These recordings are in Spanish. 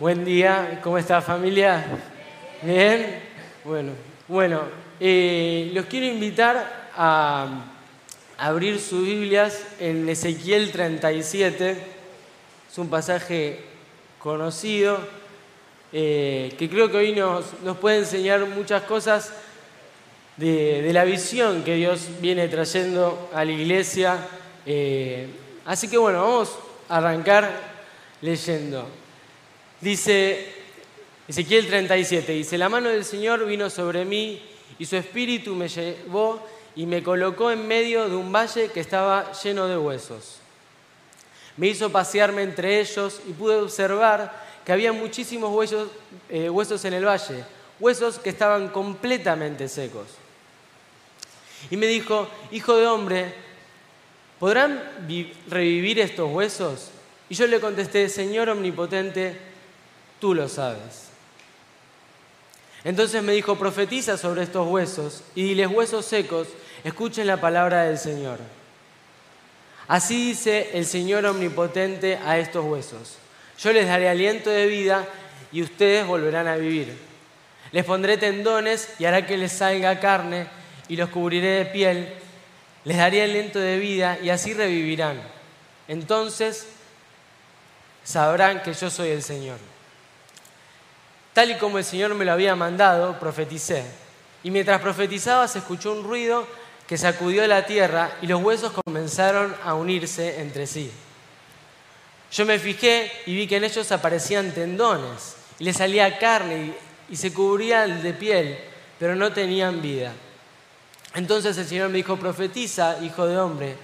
Buen día, ¿cómo está familia? Bien, bueno, bueno, eh, los quiero invitar a abrir sus Biblias en Ezequiel 37, es un pasaje conocido eh, que creo que hoy nos, puede enseñar muchas cosas de, de, la visión que Dios viene trayendo a la iglesia. Eh, así que bueno, vamos a arrancar leyendo. Dice Ezequiel 37, dice, la mano del Señor vino sobre mí y su espíritu me llevó y me colocó en medio de un valle que estaba lleno de huesos. Me hizo pasearme entre ellos y pude observar que había muchísimos huesos, eh, huesos en el valle, huesos que estaban completamente secos. Y me dijo, hijo de hombre, ¿podrán revivir estos huesos? Y yo le contesté, Señor omnipotente, tú lo sabes. Entonces me dijo, profetiza sobre estos huesos y diles huesos secos, escuchen la palabra del Señor. Así dice el Señor omnipotente a estos huesos. Yo les daré aliento de vida y ustedes volverán a vivir. Les pondré tendones y hará que les salga carne y los cubriré de piel. Les daré aliento de vida y así revivirán. Entonces sabrán que yo soy el Señor. Tal y como el Señor me lo había mandado, profeticé. Y mientras profetizaba se escuchó un ruido que sacudió la tierra y los huesos comenzaron a unirse entre sí. Yo me fijé y vi que en ellos aparecían tendones y les salía carne y, se cubrían de piel, pero no tenían vida. Entonces el Señor me dijo, profetiza, hijo de hombre,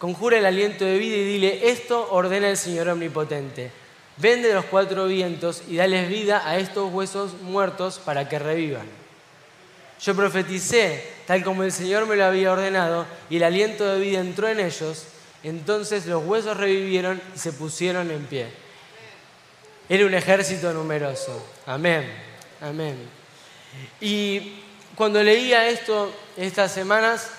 conjura el aliento de vida y dile, esto ordena el Señor omnipotente. Vende los cuatro vientos y dales vida a estos huesos muertos para que revivan. Yo profeticé tal como el Señor me lo había ordenado y el aliento de vida entró en ellos. Entonces los huesos revivieron y se pusieron en pie. Era un ejército numeroso. Amén, amén. Y cuando leía esto estas semanas,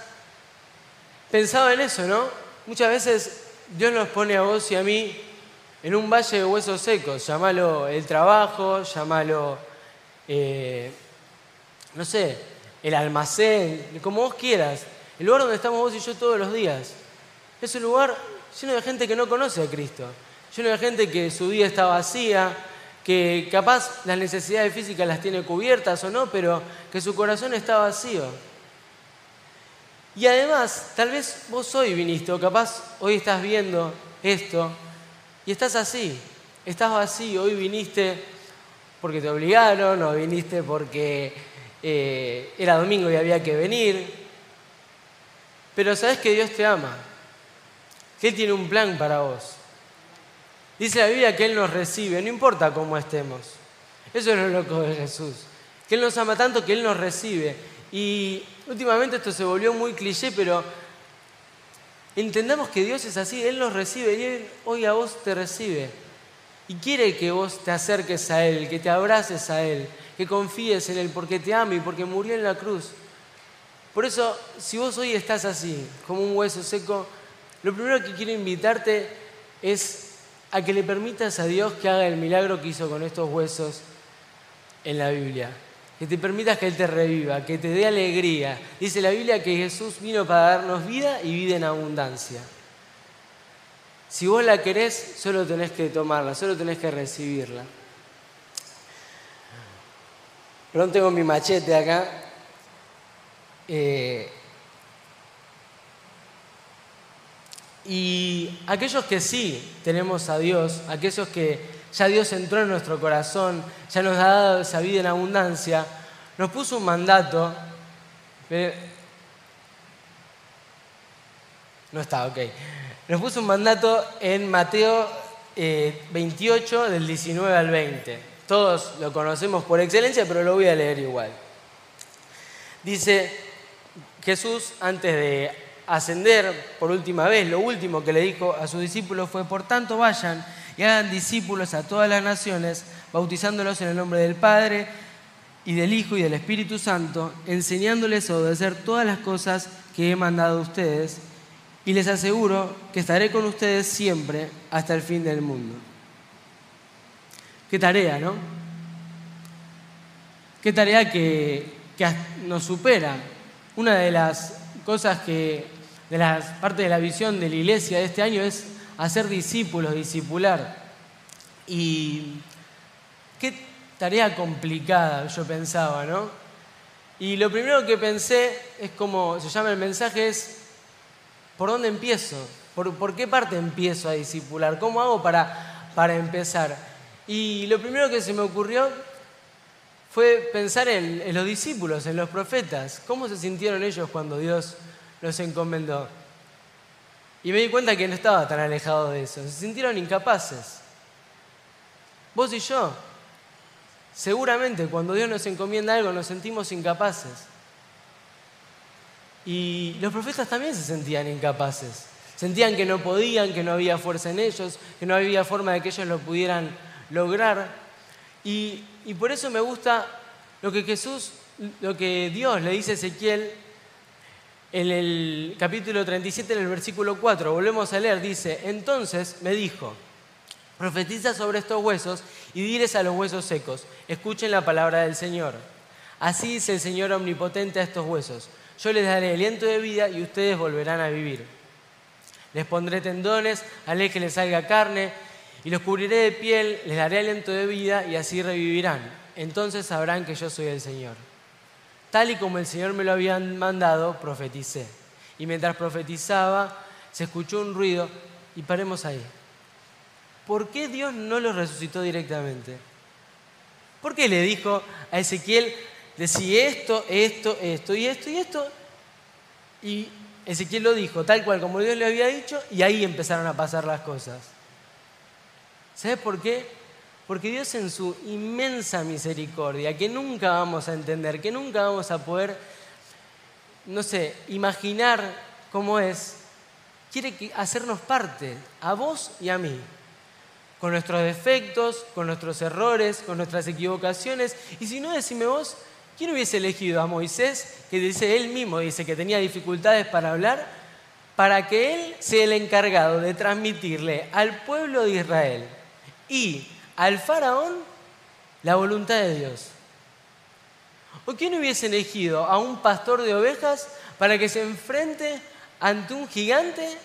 pensaba en eso, ¿no? Muchas veces Dios nos pone a vos y a mí en un valle de huesos secos, llámalo el trabajo, llámalo, eh, no sé, el almacén, como vos quieras, el lugar donde estamos vos y yo todos los días. Es un lugar lleno de gente que no conoce a Cristo, lleno de gente que su vida está vacía, que capaz las necesidades físicas las tiene cubiertas o no, pero que su corazón está vacío. Y además, tal vez vos hoy viniste, o capaz hoy estás viendo esto, y estás así, estás vacío, hoy viniste porque te obligaron o viniste porque eh, era domingo y había que venir. Pero sabes que Dios te ama, que Él tiene un plan para vos. Dice la Biblia que Él nos recibe, no importa cómo estemos. Eso es lo loco de Jesús. Que Él nos ama tanto que Él nos recibe. Y últimamente esto se volvió muy cliché, pero Entendamos que Dios es así, Él nos recibe y Él hoy a vos te recibe. Y quiere que vos te acerques a Él, que te abraces a Él, que confíes en Él porque te ama y porque murió en la cruz. Por eso, si vos hoy estás así, como un hueso seco, lo primero que quiero invitarte es a que le permitas a Dios que haga el milagro que hizo con estos huesos en la Biblia que te permitas que Él te reviva, que te dé alegría. Dice la Biblia que Jesús vino para darnos vida y vida en abundancia. Si vos la querés, solo tenés que tomarla, solo tenés que recibirla. Pronto tengo mi machete acá. Eh, y aquellos que sí tenemos a Dios, aquellos que ya Dios entró en nuestro corazón, ya nos ha dado esa vida en abundancia, nos puso un mandato. No está, ok. Nos puso un mandato en Mateo 28, eh, del 19 al 20. Todos lo conocemos por excelencia, pero lo voy a leer igual. Dice Jesús, antes de ascender por última vez, lo último que le dijo a sus discípulos fue, por tanto vayan y hagan discípulos a todas las naciones, bautizándolos en el nombre del Padre y del Hijo y del Espíritu Santo, enseñándoles a obedecer todas las cosas que he mandado a ustedes, y les aseguro que estaré con ustedes siempre hasta el fin del mundo. qué tarea, ¿no? Qué tarea que, nos supera. Una de las cosas que, de las partes de la visión de la iglesia de este año es hacer discípulos, discipular. Y qué tarea complicada, yo pensaba, ¿no? Y lo primero que pensé es como se llama el mensaje, es ¿por dónde empiezo? ¿Por, qué parte empiezo a discipular? ¿Cómo hago para, para empezar? Y lo primero que se me ocurrió fue pensar en, en, los discípulos, en los profetas. ¿Cómo se sintieron ellos cuando Dios los encomendó? Y me di cuenta que no estaba tan alejado de eso. Se sintieron incapaces. Vos y yo, seguramente cuando Dios nos encomienda algo nos sentimos incapaces. Y los profetas también se sentían incapaces. Sentían que no podían, que no había fuerza en ellos, que no había forma de que ellos lo pudieran lograr. Y, por eso me gusta lo que Jesús, lo que Dios le dice a Ezequiel en el capítulo 37, en el versículo 4. Volvemos a leer, dice, entonces me dijo, profetiza sobre estos huesos y diles a los huesos secos, escuchen la palabra del Señor. Así dice el Señor omnipotente a estos huesos yo les daré aliento de vida y ustedes volverán a vivir. Les pondré tendones, haré que les salga carne y los cubriré de piel, les daré aliento de vida y así revivirán. Entonces sabrán que yo soy el Señor. Tal y como el Señor me lo había mandado, profeticé. Y mientras profetizaba, se escuchó un ruido y paremos ahí. ¿Por qué Dios no los resucitó directamente? ¿Por qué le dijo a Ezequiel, decía esto, esto, esto y esto y esto. Y Ezequiel lo dijo tal cual como Dios le había dicho y ahí empezaron a pasar las cosas. ¿Sabes por qué? Porque Dios en su inmensa misericordia, que nunca vamos a entender, que nunca vamos a poder, no sé, imaginar cómo es, quiere hacernos parte, a vos y a mí, con nuestros defectos, con nuestros errores, con nuestras equivocaciones. Y si no, decime vos, ¿Quién hubiese elegido a Moisés, que dice él mismo, dice que tenía dificultades para hablar, para que él sea el encargado de transmitirle al pueblo de Israel y al faraón la voluntad de Dios? ¿O quién hubiese elegido a un pastor de ovejas para que se enfrente ante un gigante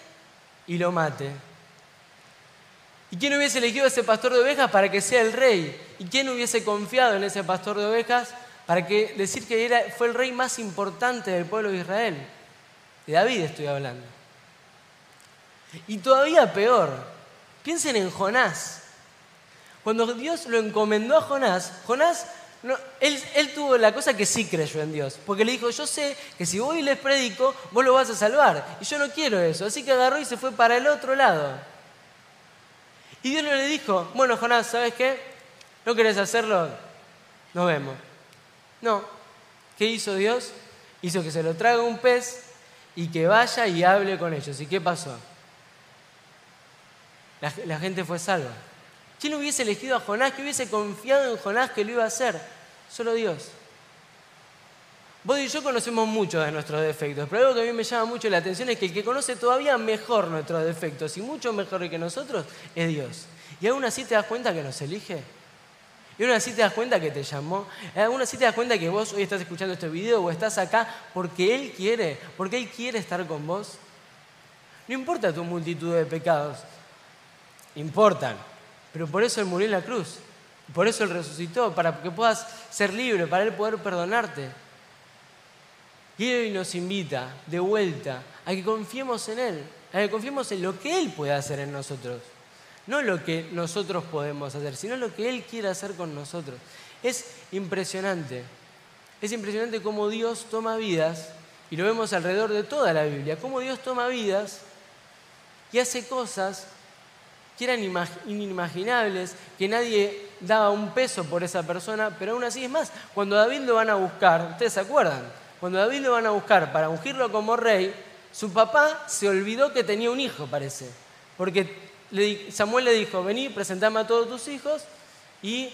y lo mate? ¿Y quién hubiese elegido a ese pastor de ovejas para que sea el rey? ¿Y quién hubiese confiado en ese pastor de ovejas para que, decir que era, fue el rey más importante del pueblo de Israel. De David estoy hablando. Y todavía peor, piensen en Jonás. Cuando Dios lo encomendó a Jonás, Jonás, él, él, tuvo la cosa que sí creyó en Dios, porque le dijo, yo sé que si voy y les predico, vos lo vas a salvar, y yo no quiero eso, así que agarró y se fue para el otro lado. Y Dios le dijo, bueno Jonás, ¿sabes qué? ¿No querés hacerlo? Nos vemos. No. ¿Qué hizo Dios? Hizo que se lo traga un pez y que vaya y hable con ellos. ¿Y qué pasó? La, gente fue salva. ¿Quién hubiese elegido a Jonás? ¿Quién hubiese confiado en Jonás que lo iba a hacer? Solo Dios. Vos y yo conocemos mucho de nuestros defectos, pero algo que a mí me llama mucho la atención es que el que conoce todavía mejor nuestros defectos y mucho mejor que nosotros es Dios. Y aún así te das cuenta que nos elige. Y aún así te das cuenta que te llamó. Aún así te das cuenta que vos hoy estás escuchando este video o estás acá porque Él quiere, porque Él quiere estar con vos. No importa tu multitud de pecados, importan. Pero por eso Él murió en la cruz. Por eso Él resucitó, para que puedas ser libre, para Él poder perdonarte. Y hoy nos invita de vuelta a que confiemos en Él, a que confiemos en lo que Él puede hacer en nosotros. No lo que nosotros podemos hacer, sino lo que Él quiere hacer con nosotros. Es impresionante. Es impresionante cómo Dios toma vidas, y lo vemos alrededor de toda la Biblia, cómo Dios toma vidas y hace cosas que eran inimaginables, que nadie daba un peso por esa persona, pero aún así es más, cuando David lo van a buscar, ustedes se acuerdan, cuando David lo van a buscar para ungirlo como rey, su papá se olvidó que tenía un hijo, parece, porque Samuel le dijo, vení, presentame a todos tus hijos. Y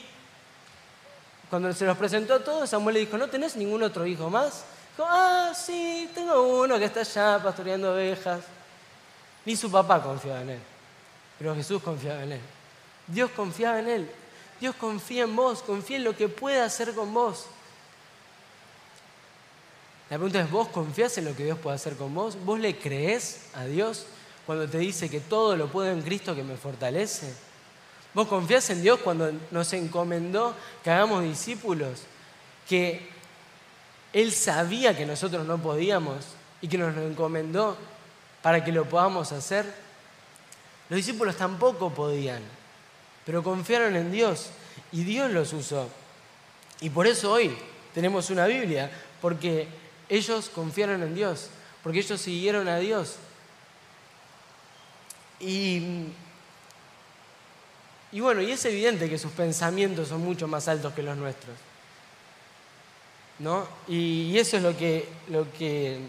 cuando se los presentó a todos, Samuel le dijo, ¿no tenés ningún otro hijo más? Dijo, ah, sí, tengo uno que está allá pastoreando ovejas. Ni su papá confiaba en él, pero Jesús confiaba en él. Dios confiaba en él. Dios confía en vos, confía en lo que puede hacer con vos. La pregunta es, ¿vos confías en lo que Dios puede hacer con vos? ¿Vos le crees a Dios cuando te dice que todo lo puedo en Cristo que me fortalece? ¿Vos confías en Dios cuando nos encomendó que hagamos discípulos? Que Él sabía que nosotros no podíamos y que nos lo encomendó para que lo podamos hacer. Los discípulos tampoco podían, pero confiaron en Dios y Dios los usó. Y por eso hoy tenemos una Biblia, porque ellos confiaron en Dios, porque ellos siguieron a Dios. Y, bueno, y es evidente que sus pensamientos son mucho más altos que los nuestros. ¿No? Y, eso es lo que, lo, que,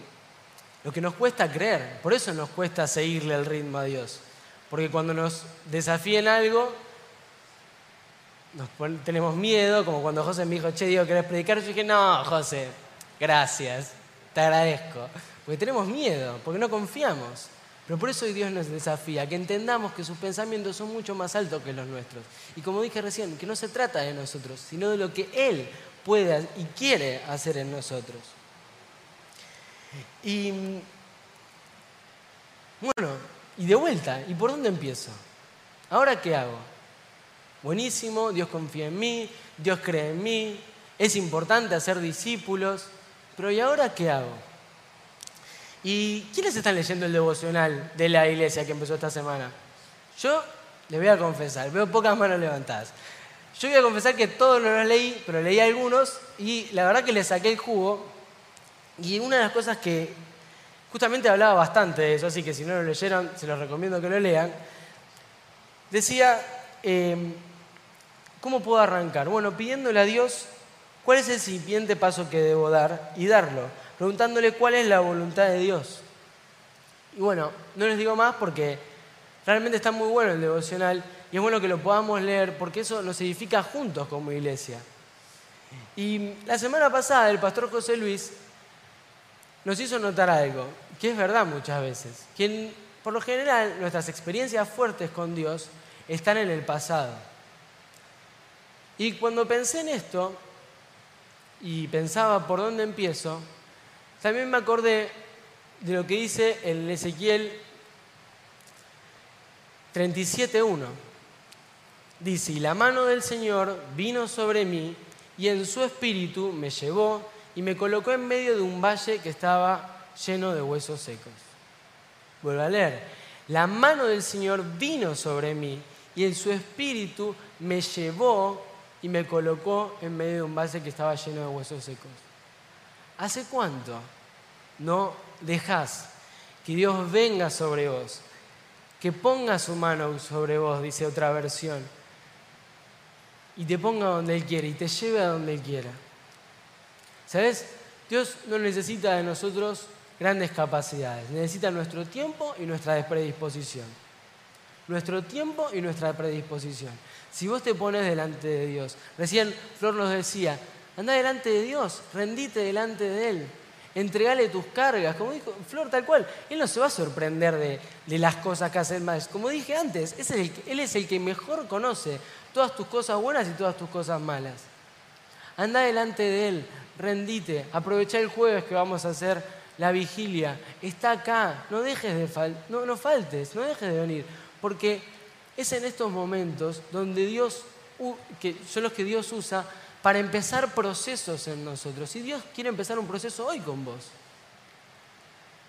lo que nos cuesta creer. Por eso nos cuesta seguirle el ritmo a Dios. Porque cuando nos desafíen algo, tenemos miedo, como cuando José me dijo, che, Diego, ¿querés predicar? Yo dije, no, José, gracias, te agradezco. Porque tenemos miedo, porque no confiamos. Pero por eso hoy Dios nos desafía, que entendamos que sus pensamientos son mucho más altos que los nuestros. Y como dije recién, que no se trata de nosotros, sino de lo que Él puede y quiere hacer en nosotros. Y bueno, y de vuelta, ¿y por dónde empiezo? ¿Ahora qué hago? Buenísimo, Dios confía en mí, Dios cree en mí, es importante hacer discípulos, pero ¿y ahora qué hago? ¿Y quiénes están leyendo el devocional de la iglesia que empezó esta semana? Yo les voy a confesar, veo pocas manos levantadas. Yo voy a confesar que todos no los leí, pero leí algunos y la verdad que les saqué el jugo. Y una de las cosas que justamente hablaba bastante de eso, así que si no lo leyeron, se los recomiendo que lo lean, decía, em, ¿cómo puedo arrancar? Bueno, pidiéndole a Dios cuál es el siguiente paso que debo dar y darlo, preguntándole cuál es la voluntad de Dios. Y bueno, no les digo más porque realmente está muy bueno el devocional y es bueno que lo podamos leer porque eso nos edifica juntos como iglesia. Y la semana pasada el pastor José Luis nos hizo notar algo, que es verdad muchas veces, que por lo general nuestras experiencias fuertes con Dios están en el pasado. Y cuando pensé en esto y pensaba por dónde empiezo, también me acordé de lo que dice en Ezequiel 37.1. Dice, y la mano del Señor vino sobre mí y en su espíritu me llevó y me colocó en medio de un valle que estaba lleno de huesos secos. Vuelvo a leer. La mano del Señor vino sobre mí y en su espíritu me llevó y me colocó en medio de un valle que estaba lleno de huesos secos. ¿Hace cuánto no dejas que Dios venga sobre vos? Que ponga su mano sobre vos, dice otra versión, y te ponga donde Él quiere y te lleve a donde Él quiera. ¿Sabes? Dios no necesita de nosotros grandes capacidades, necesita nuestro tiempo y nuestra predisposición. Nuestro tiempo y nuestra predisposición. Si vos te pones delante de Dios, recién Flor nos decía, anda delante de Dios, rendite delante de Él, entregale tus cargas, como dijo Flor tal cual, Él no se va a sorprender de, las cosas que hacen más. Como dije antes, Él es el que mejor conoce todas tus cosas buenas y todas tus cosas malas. Anda delante de Él, rendite, aprovecha el jueves que vamos a hacer la vigilia, está acá, no dejes de fal no, no faltes, no dejes de venir, porque es en estos momentos donde Dios, que son los que Dios usa para empezar procesos en nosotros. Y Dios quiere empezar un proceso hoy con vos.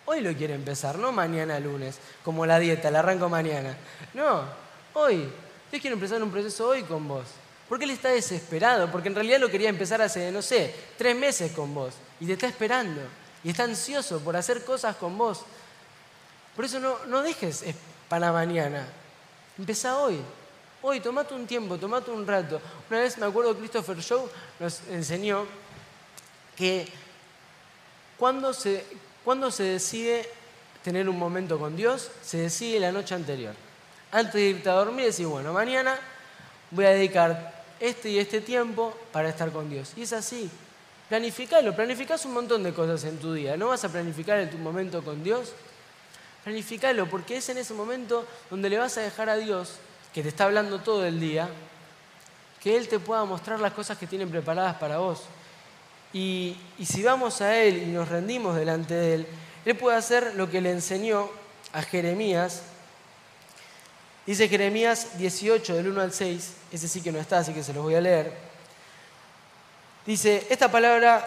Hoy lo quiere empezar, no mañana lunes, como la dieta, la arranco mañana. No, hoy. Dios quiere empezar un proceso hoy con vos. Porque Él está desesperado, porque en realidad lo quería empezar hace, no sé, tres meses con vos. Y te está esperando. Y está ansioso por hacer cosas con vos. Por eso no, no dejes para mañana. Empezá hoy. Hoy, tomate un tiempo, tomate un rato. Una vez me acuerdo Christopher Shaw nos enseñó que cuando se, cuando se decide tener un momento con Dios, se decide la noche anterior. Antes de irte a dormir, decís, bueno, mañana voy a dedicar este y este tiempo para estar con Dios. Y es así. Planificalo, planificás un montón de cosas en tu día. ¿No vas a planificar en tu momento con Dios? Planificalo, porque es en ese momento donde le vas a dejar a Dios, que te está hablando todo el día, que Él te pueda mostrar las cosas que tienen preparadas para vos. Y, y si vamos a Él y nos rendimos delante de Él, Él puede hacer lo que le enseñó a Jeremías. Dice Jeremías 18, del 1 al 6, ese sí que no está, así que se los voy a leer. Dice, esta palabra,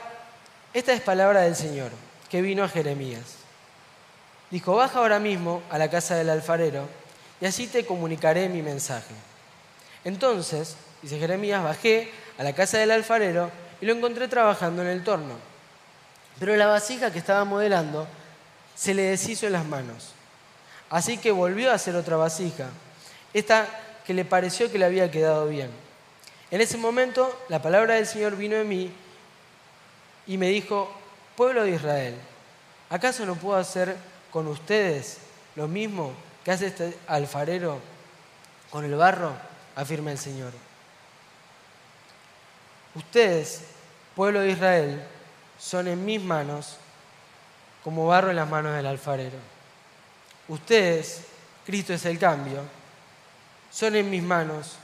esta es palabra del Señor, que vino a Jeremías. Dijo, baja ahora mismo a la casa del alfarero y así te comunicaré mi mensaje. Entonces, dice Jeremías, bajé a la casa del alfarero y lo encontré trabajando en el torno. Pero la vasija que estaba modelando se le deshizo en las manos. Así que volvió a hacer otra vasija, esta que le pareció que le había quedado bien. En ese momento la palabra del Señor vino en mí y me dijo, pueblo de Israel, ¿acaso no puedo hacer con ustedes lo mismo que hace este alfarero con el barro? afirma el Señor. Ustedes, pueblo de Israel, son en mis manos como barro en las manos del alfarero. Ustedes, Cristo es el cambio, son en mis manos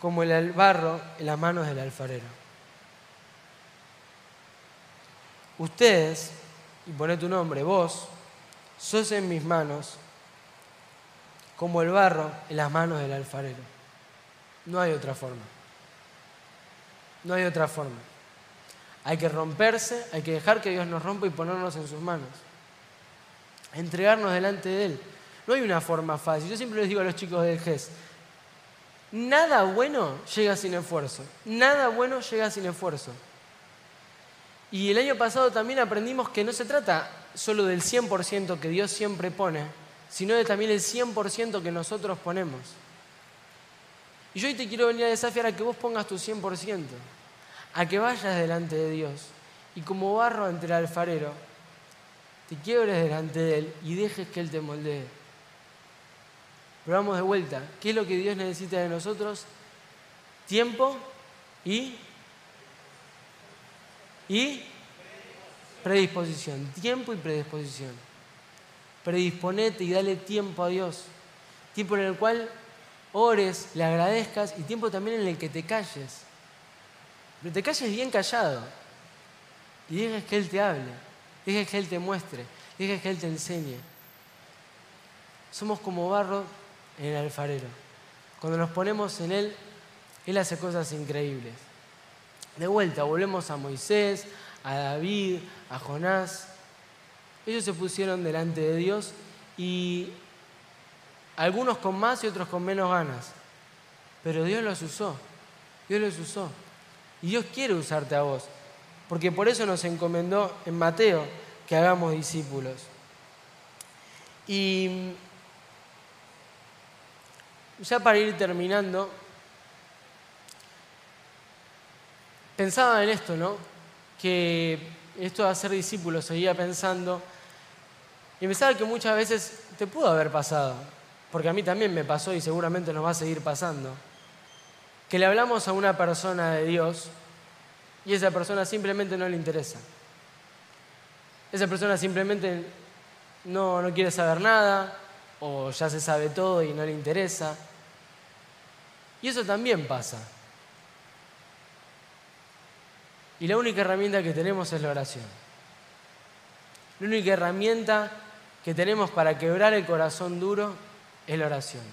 como el barro en las manos del alfarero. Ustedes, y pone tu nombre, vos, sos en mis manos como el barro en las manos del alfarero. No hay otra forma. No hay otra forma. Hay que romperse, hay que dejar que Dios nos rompa y ponernos en sus manos. Entregarnos delante de Él. No hay una forma fácil. Yo siempre les digo a los chicos del GES, nada bueno llega sin esfuerzo. Nada bueno llega sin esfuerzo. Y el año pasado también aprendimos que no se trata solo del 100% que Dios siempre pone, sino de también el 100% que nosotros ponemos. Y yo hoy te quiero venir a desafiar a que vos pongas tu 100%, a que vayas delante de Dios y como barro ante el alfarero, te quiebres delante de Él y dejes que Él te moldee. Pero vamos de vuelta, ¿qué es lo que Dios necesita de nosotros? Tiempo y y predisposición, tiempo y predisposición. Predisponete y dale tiempo a Dios. Tiempo en el cual ores, le agradezcas y tiempo también en el que te calles. Pero te calles bien callado y dejes que Él te hable, dejes que Él te muestre, dejes que Él te enseñe. Somos como barro en el alfarero. Cuando nos ponemos en Él, Él hace cosas increíbles. De vuelta, volvemos a Moisés, a David, a Jonás. Ellos se pusieron delante de Dios y algunos con más y otros con menos ganas. Pero Dios los usó, Dios los usó. Y Dios quiere usarte a vos, porque por eso nos encomendó en Mateo que hagamos discípulos. Y ya para ir terminando, pensaba en esto, ¿no? Que esto de hacer discípulos seguía pensando y pensaba que muchas veces te pudo haber pasado, porque a mí también me pasó y seguramente nos va a seguir pasando, que le hablamos a una persona de Dios y esa persona simplemente no le interesa. Esa persona simplemente no, no quiere saber nada o ya se sabe todo y no le interesa. Y eso también pasa. Y la única herramienta que tenemos es la oración. La única herramienta que tenemos para quebrar el corazón duro es la oración.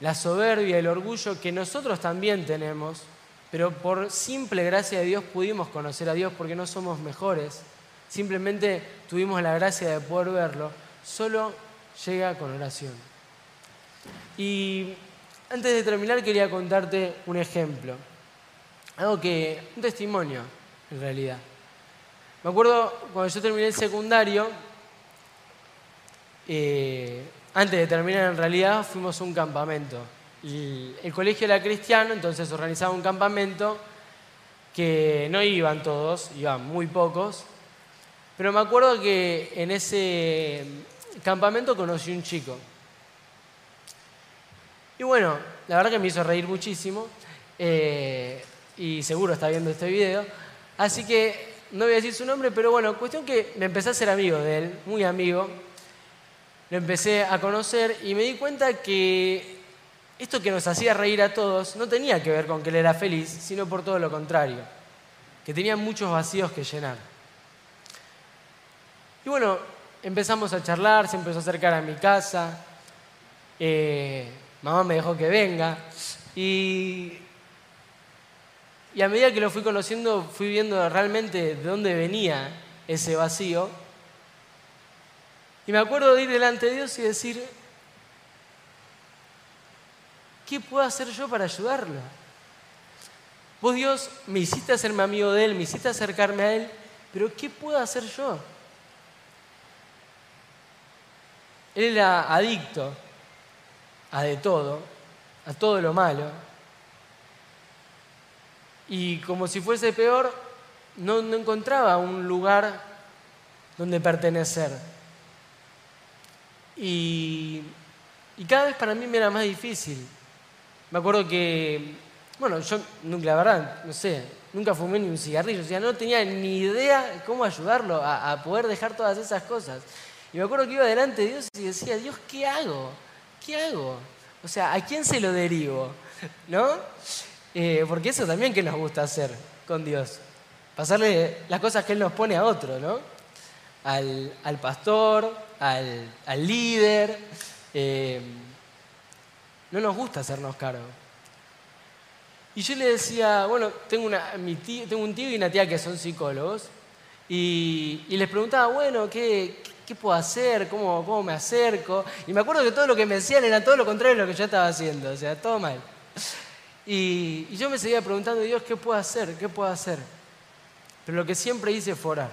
La soberbia el orgullo que nosotros también tenemos, pero por simple gracia de Dios pudimos conocer a Dios porque no somos mejores, simplemente tuvimos la gracia de poder verlo, solo llega con oración. Y antes de terminar quería contarte un ejemplo. Algo que, un testimonio, en realidad. Me acuerdo cuando yo terminé el secundario, eh, antes de terminar en realidad fuimos a un campamento. El, el colegio era cristiano, entonces organizaba un campamento que no iban todos, iban muy pocos, pero me acuerdo que en ese campamento conocí un chico. Y bueno, la verdad que me hizo reír muchísimo. Eh, y seguro está viendo este video. Así que no voy a decir su nombre, pero bueno, cuestión que me empecé a ser amigo de él, muy amigo. Lo empecé a conocer y me di cuenta que esto que nos hacía reír a todos no tenía que ver con que él era feliz, sino por todo lo contrario, que tenía muchos vacíos que llenar. Y bueno, empezamos a charlar, se empezó a acercar a mi casa, eh, mamá me dejó que venga y, y a medida que lo fui conociendo fui viendo realmente de dónde venía ese vacío. Y me acuerdo de ir delante de Dios y decir, ¿qué puedo hacer yo para ayudarlo? Vos Dios me hiciste hacerme amigo de Él, me hiciste acercarme a Él, pero ¿qué puedo hacer yo? Él era adicto a de todo, a todo lo malo. Y como si fuese peor, no, encontraba un lugar donde pertenecer. Y, y cada vez para mí me era más difícil. Me acuerdo que, bueno, yo, la verdad, no sé, nunca fumé ni un cigarrillo, o sea, no tenía ni idea cómo ayudarlo a, poder dejar todas esas cosas. Y me acuerdo que iba delante de Dios y decía, Dios, ¿qué hago? ¿Qué hago? O sea, ¿a quién se lo derivo? ¿No? Eh, porque eso también que nos gusta hacer con Dios. Pasarle las cosas que Él nos pone a otro, ¿no? Al, pastor, al, líder. Eh, no nos gusta hacernos cargo. Y yo le decía, bueno, tengo, una, mi tengo un tío y una tía que son psicólogos, y, les preguntaba, bueno, ¿qué, ¿qué puedo hacer? ¿Cómo, ¿Cómo me acerco? Y me acuerdo que todo lo que me decían era todo lo contrario de lo que yo estaba haciendo, o sea, todo mal. Y, yo me seguía preguntando, Dios, ¿qué puedo hacer? ¿Qué puedo hacer? Pero lo que siempre hice fue orar.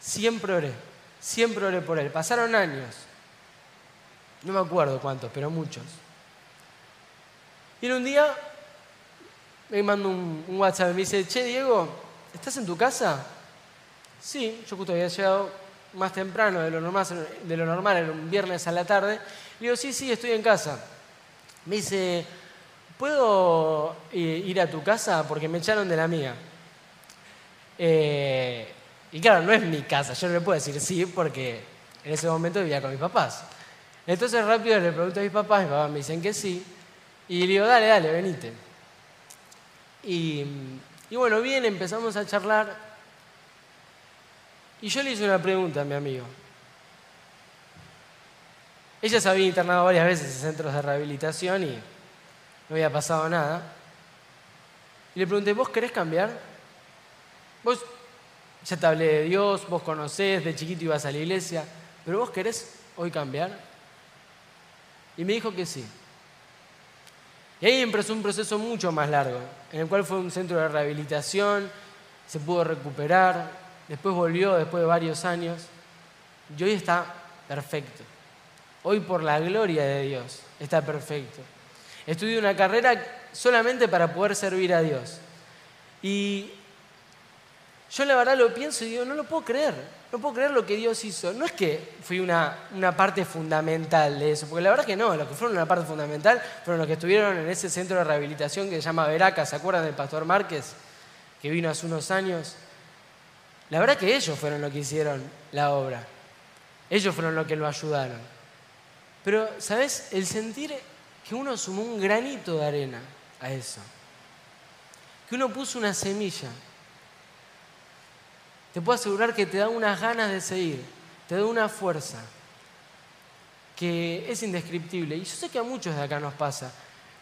Siempre oré, siempre oré por él. Pasaron años, no me acuerdo cuántos, pero muchos. Y en un día me manda un, WhatsApp y me dice, che Diego, ¿estás en tu casa? Sí, yo justo había llegado más temprano de lo normal, de lo normal un viernes a la tarde. Le digo, sí, sí, estoy en casa. Me dice, ¿puedo eh, ir a tu casa? Porque me echaron de la mía. Eh, y claro, no es mi casa, yo no le puedo decir sí porque en ese momento vivía con mis papás. Entonces rápido le pregunto a mis papás, mis papás me dicen que sí. Y le digo, dale, dale, venite. Y, y bueno, bien, empezamos a charlar. Y yo le hice una pregunta a mi amigo. Ella se había internado varias veces en centros de rehabilitación y no había pasado nada. Y le pregunté, ¿vos querés cambiar? Vos ya te hablé de Dios, vos conocés, de chiquito ibas a la iglesia, pero vos querés hoy cambiar. Y me dijo que sí. Y ahí empezó un proceso mucho más largo, en el cual fue un centro de rehabilitación, se pudo recuperar, después volvió después de varios años, y hoy está perfecto. Hoy por la gloria de Dios está perfecto. Estudió una carrera solamente para poder servir a Dios. Y yo la verdad lo pienso y digo, no lo puedo creer, no puedo creer lo que Dios hizo. No es que fui una, una parte fundamental de eso, porque la verdad que no, los que fueron una parte fundamental fueron los que estuvieron en ese centro de rehabilitación que se llama Veraca, ¿se acuerdan del pastor Márquez, que vino hace unos años? La verdad que ellos fueron los que hicieron la obra, ellos fueron los que lo ayudaron. Pero, ¿sabes? El sentir que uno sumó un granito de arena a eso, que uno puso una semilla, te puedo asegurar que te da unas ganas de seguir, te da una fuerza que es indescriptible. Y yo sé que a muchos de acá nos pasa,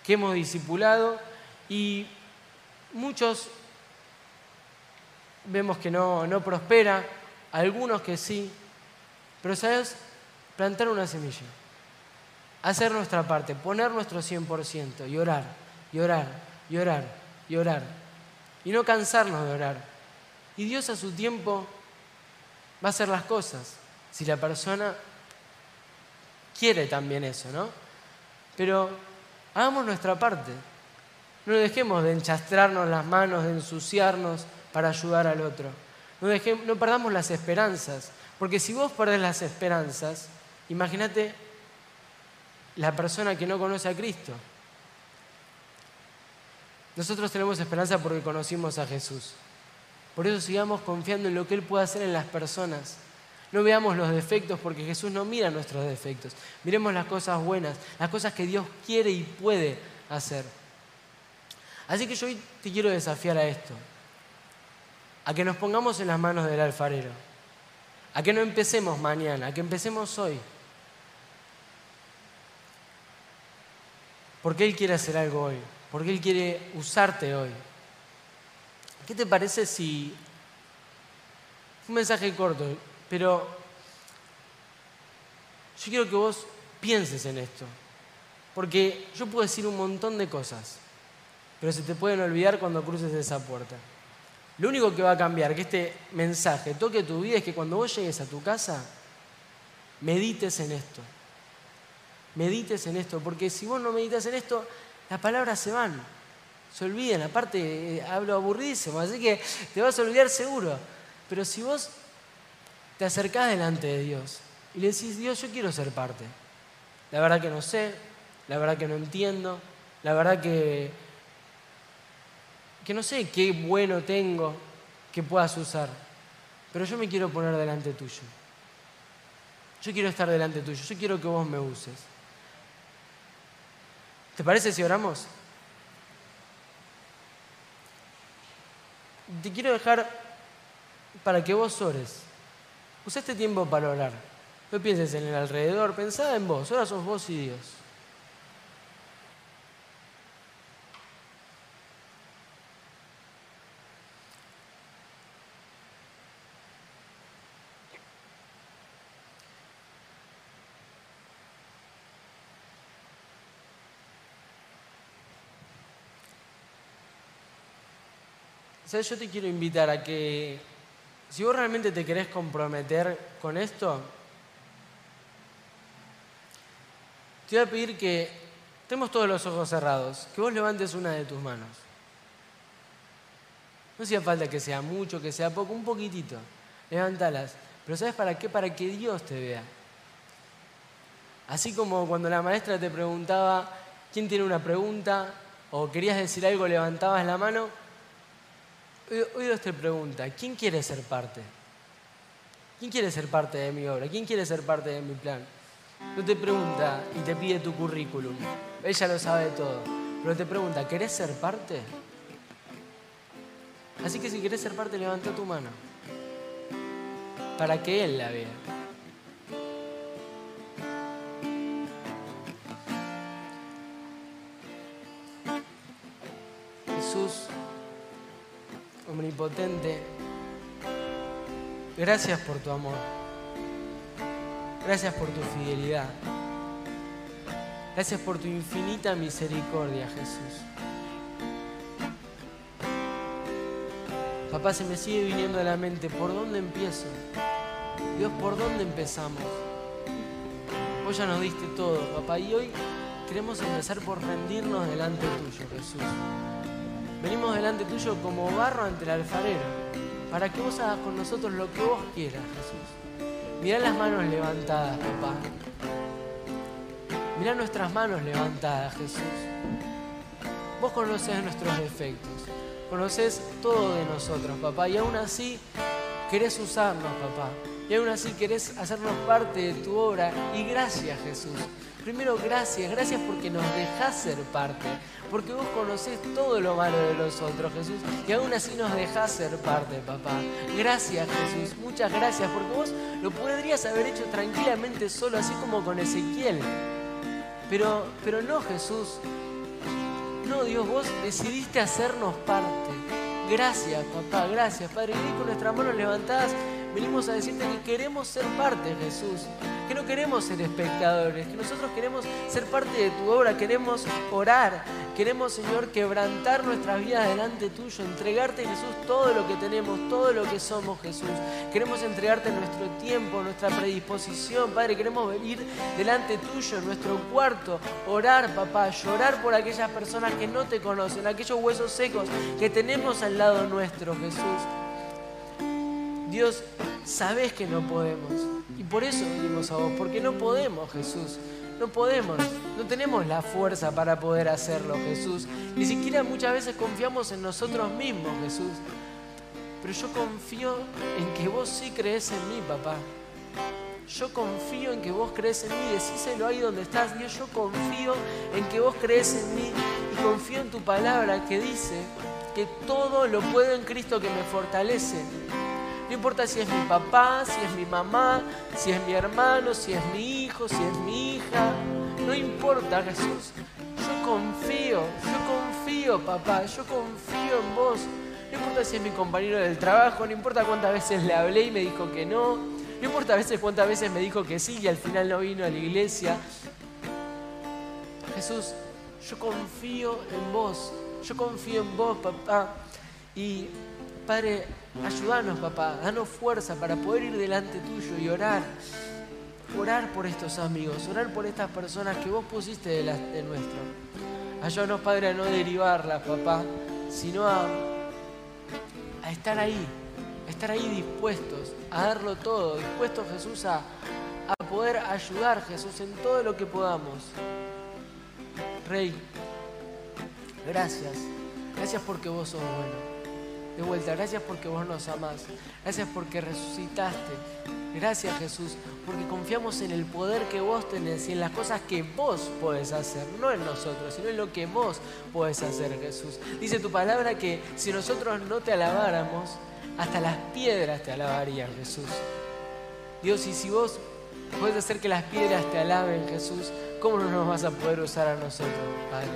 que hemos discipulado y muchos vemos que no, no prospera, algunos que sí, pero sabes, plantar una semilla, hacer nuestra parte, poner nuestro 100% y orar, y orar, y orar, y orar, y no cansarnos de orar y Dios a su tiempo va a hacer las cosas, si la persona quiere también eso, ¿no? Pero hagamos nuestra parte. No dejemos de enchastrarnos las manos, de ensuciarnos para ayudar al otro. No, dejemos, no perdamos las esperanzas, porque si vos perdés las esperanzas, imagínate la persona que no conoce a Cristo. Nosotros tenemos esperanza porque conocimos a Jesús. Por eso sigamos confiando en lo que Él puede hacer en las personas. No veamos los defectos porque Jesús no mira nuestros defectos. Miremos las cosas buenas, las cosas que Dios quiere y puede hacer. Así que yo hoy te quiero desafiar a esto, a que nos pongamos en las manos del alfarero, a que no empecemos mañana, a que empecemos hoy. Porque Él quiere hacer algo hoy, porque Él quiere usarte hoy. ¿Qué te parece si... Un mensaje corto, pero yo quiero que vos pienses en esto, porque yo puedo decir un montón de cosas, pero se te pueden olvidar cuando cruces esa puerta. Lo único que va a cambiar, que este mensaje toque tu vida, es que cuando vos llegues a tu casa, medites en esto. Medites en esto, porque si vos no meditas en esto, las palabras se van, se olvidan. Aparte, eh, hablo aburridísimo, así que te vas a olvidar seguro. Pero si vos te acercás delante de Dios y le decís, Dios, yo quiero ser parte. La verdad que no sé, la verdad que no entiendo, la verdad que, que no sé qué bueno tengo que puedas usar, pero yo me quiero poner delante tuyo. Yo quiero estar delante tuyo, yo quiero que vos me uses. ¿Te parece si oramos? Te quiero dejar para que vos ores. Usa este tiempo para orar. No pienses en el alrededor, pensá en vos. Ahora sos vos y Dios. ¿Sabes? Yo te quiero invitar a que si vos realmente te querés comprometer con esto, te voy a pedir que tenemos todos los ojos cerrados, que vos levantes una de tus manos. No hacía falta que sea mucho, que sea poco, un poquitito. Levántalas. Pero ¿sabes para qué? Para que Dios te vea. Así como cuando la maestra te preguntaba quién tiene una pregunta o querías decir algo, levantabas la mano, Hoy Dios te pregunta, ¿quién quiere ser parte? ¿Quién quiere ser parte de mi obra? ¿Quién quiere ser parte de mi plan? No te pregunta y te pide tu currículum. Ella lo sabe todo. Pero te pregunta, ¿querés ser parte? Así que si querés ser parte, levanta tu mano. Para que Él la vea. Omnipotente, gracias por tu amor. Gracias por tu fidelidad. Gracias por tu infinita misericordia, Jesús. Papá, se me sigue viniendo a la mente, ¿por dónde empiezo? Dios, ¿por dónde empezamos? Vos ya nos diste todo, papá, y hoy queremos empezar por rendirnos delante tuyo, Jesús. Venimos delante tuyo como barro ante el alfarero, para que vos hagas con nosotros lo que vos quieras, Jesús. Mirá las manos levantadas, papá. Mirá nuestras manos levantadas, Jesús. Vos conocés nuestros defectos, conocés todo de nosotros, papá, y aún así querés usarnos, papá. Y aún así querés hacernos parte de tu obra. Y gracias, Jesús. Primero, gracias, gracias porque nos dejás ser parte, porque vos conocés todo lo malo de los otros, Jesús, y aún así nos dejás ser parte, papá. Gracias, Jesús, muchas gracias, porque vos lo podrías haber hecho tranquilamente solo, así como con Ezequiel. Pero, pero no, Jesús. No, Dios, vos decidiste hacernos parte. Gracias, papá, gracias, Padre. Y con nuestras manos levantadas venimos a decirte que queremos ser parte, Jesús que no queremos ser espectadores, que nosotros queremos ser parte de tu obra, queremos orar, queremos, Señor, quebrantar nuestras vidas delante tuyo, entregarte, Jesús, todo lo que tenemos, todo lo que somos, Jesús. Queremos entregarte nuestro tiempo, nuestra predisposición, Padre, queremos venir delante tuyo, en nuestro cuarto, orar, papá, llorar por aquellas personas que no te conocen, aquellos huesos secos que tenemos al lado nuestro, Jesús. Dios, sabes que no podemos. Y por eso venimos a vos, porque no podemos, Jesús. No podemos, no tenemos la fuerza para poder hacerlo, Jesús. Ni siquiera muchas veces confiamos en nosotros mismos, Jesús. Pero yo confío en que vos sí crees en mí, papá. Yo confío en que vos crees en mí, decíselo ahí donde estás, Dios, yo confío en que vos crees en mí y confío en tu palabra que dice que todo lo puedo en Cristo que me fortalece. No importa si es mi papá, si es mi mamá, si es mi hermano, si es mi hijo, si es mi hija. No importa, Jesús. Yo confío, yo confío, papá, yo confío en vos. No importa si es mi compañero del trabajo, no importa cuántas veces le hablé y me dijo que no. No importa a veces cuántas veces me dijo que sí y al final no vino a la iglesia. Jesús, yo confío en vos. Yo confío en vos, papá. Y Padre, ayúdanos, papá, danos fuerza para poder ir delante tuyo y orar. Orar por estos amigos, orar por estas personas que vos pusiste delante nuestro. Ayúdanos, Padre, a no derivarlas, papá, sino a, a estar ahí, a estar ahí dispuestos a darlo todo, dispuestos, Jesús, a, a poder ayudar, Jesús, en todo lo que podamos. Rey, gracias. Gracias porque vos sos bueno de vuelta. Gracias porque vos nos amás. Gracias porque resucitaste. Gracias Jesús, porque confiamos en el poder que vos tenés y en las cosas que vos podés hacer, no en nosotros, sino en lo que vos podés hacer Jesús. Dice tu palabra que si nosotros no te alabáramos, hasta las piedras te alabarían Jesús. Dios, y si vos podés hacer que las piedras te alaben Jesús, ¿cómo no nos vas a poder usar a nosotros, Padre?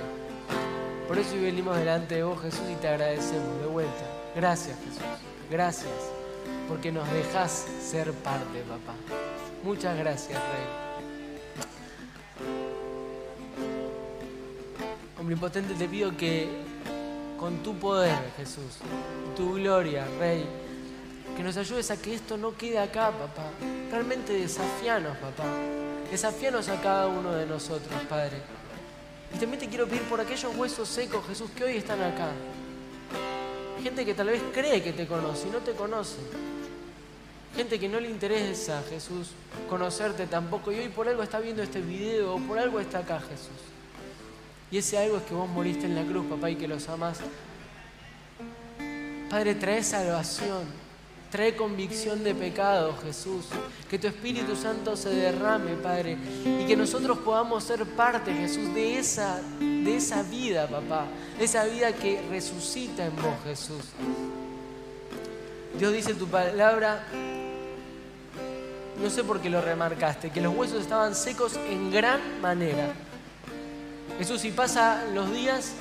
Por eso venimos delante de vos Jesús y te agradecemos de vuelta. Gracias Jesús, gracias, porque nos dejas ser parte, papá. Muchas gracias, Rey. Omnipotente, te pido que con tu poder, Jesús, tu gloria, Rey, que nos ayudes a que esto no quede acá, papá. Realmente desafianos, papá. Desafianos a cada uno de nosotros, Padre. Y también te quiero pedir por aquellos huesos secos, Jesús, que hoy están acá. Gente que tal vez cree que te conoce y no te conoce. Gente que no le interesa, Jesús, conocerte tampoco. Y hoy por algo está viendo este video por algo está acá, Jesús. Y ese algo es que vos moriste en la cruz, papá, y que los amás. Padre, trae salvación, trae convicción de pecado, Jesús. Que tu Espíritu Santo se derrame, Padre, y que nosotros podamos ser parte, Jesús, de esa, de esa vida, papá. De esa vida que resucita en vos, Jesús. Dios dice tu palabra, no sé por qué lo remarcaste, que los huesos estaban secos en gran manera. Jesús, si pasan los días,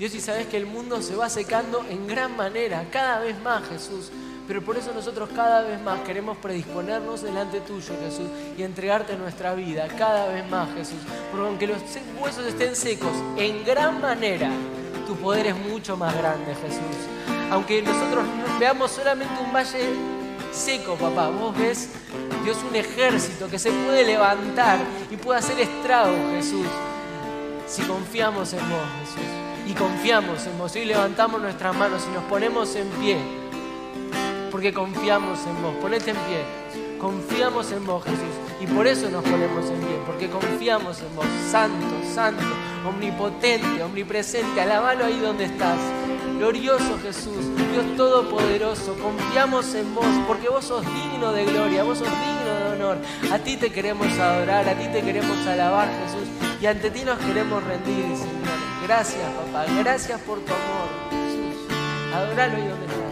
Dios, si sabes que el mundo se va secando en gran manera, cada vez más, Jesús. Pero por eso nosotros cada vez más queremos predisponernos delante tuyo, Jesús, y entregarte nuestra vida cada vez más, Jesús. Porque aunque los huesos estén secos en gran manera, tu poder es mucho más grande, Jesús. Aunque nosotros veamos solamente un valle seco, papá, vos ves, Dios, un ejército que se puede levantar y puede hacer estragos, Jesús, si confiamos en vos, Jesús. Y confiamos en vos. Y levantamos nuestras manos y nos ponemos en pie porque confiamos en vos. Ponete en pie. Confiamos en vos, Jesús. Y por eso nos ponemos en pie, porque confiamos en vos. Santo, santo, omnipotente, omnipresente. Alabalo ahí donde estás. Glorioso Jesús, Dios Todopoderoso, confiamos en vos porque vos sos digno de gloria, vos sos digno de honor. A ti te queremos adorar, a ti te queremos alabar Jesús y ante ti nos queremos rendir, Señor. Gracias papá, gracias por tu amor Jesús. Adoralo ahí donde estás.